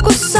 벚꽃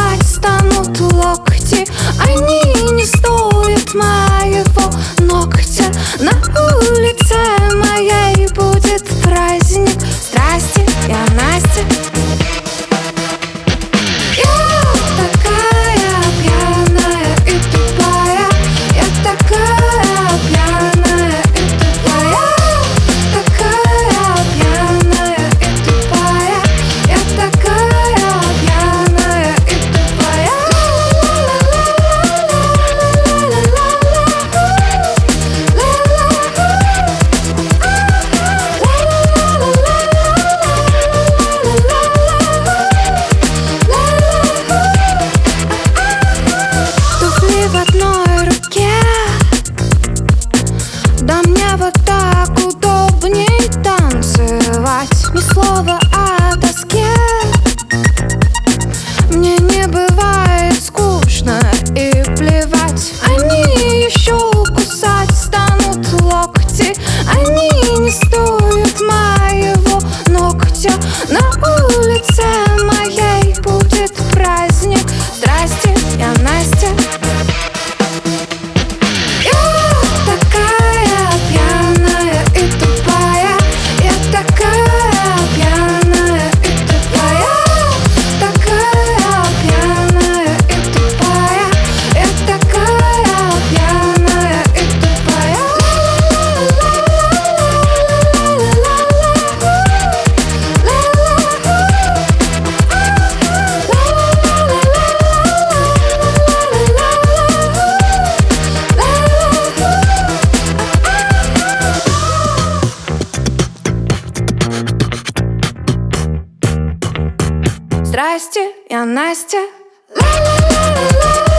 Здрасте, я Настя. Ла-ла-ла-ла-ла.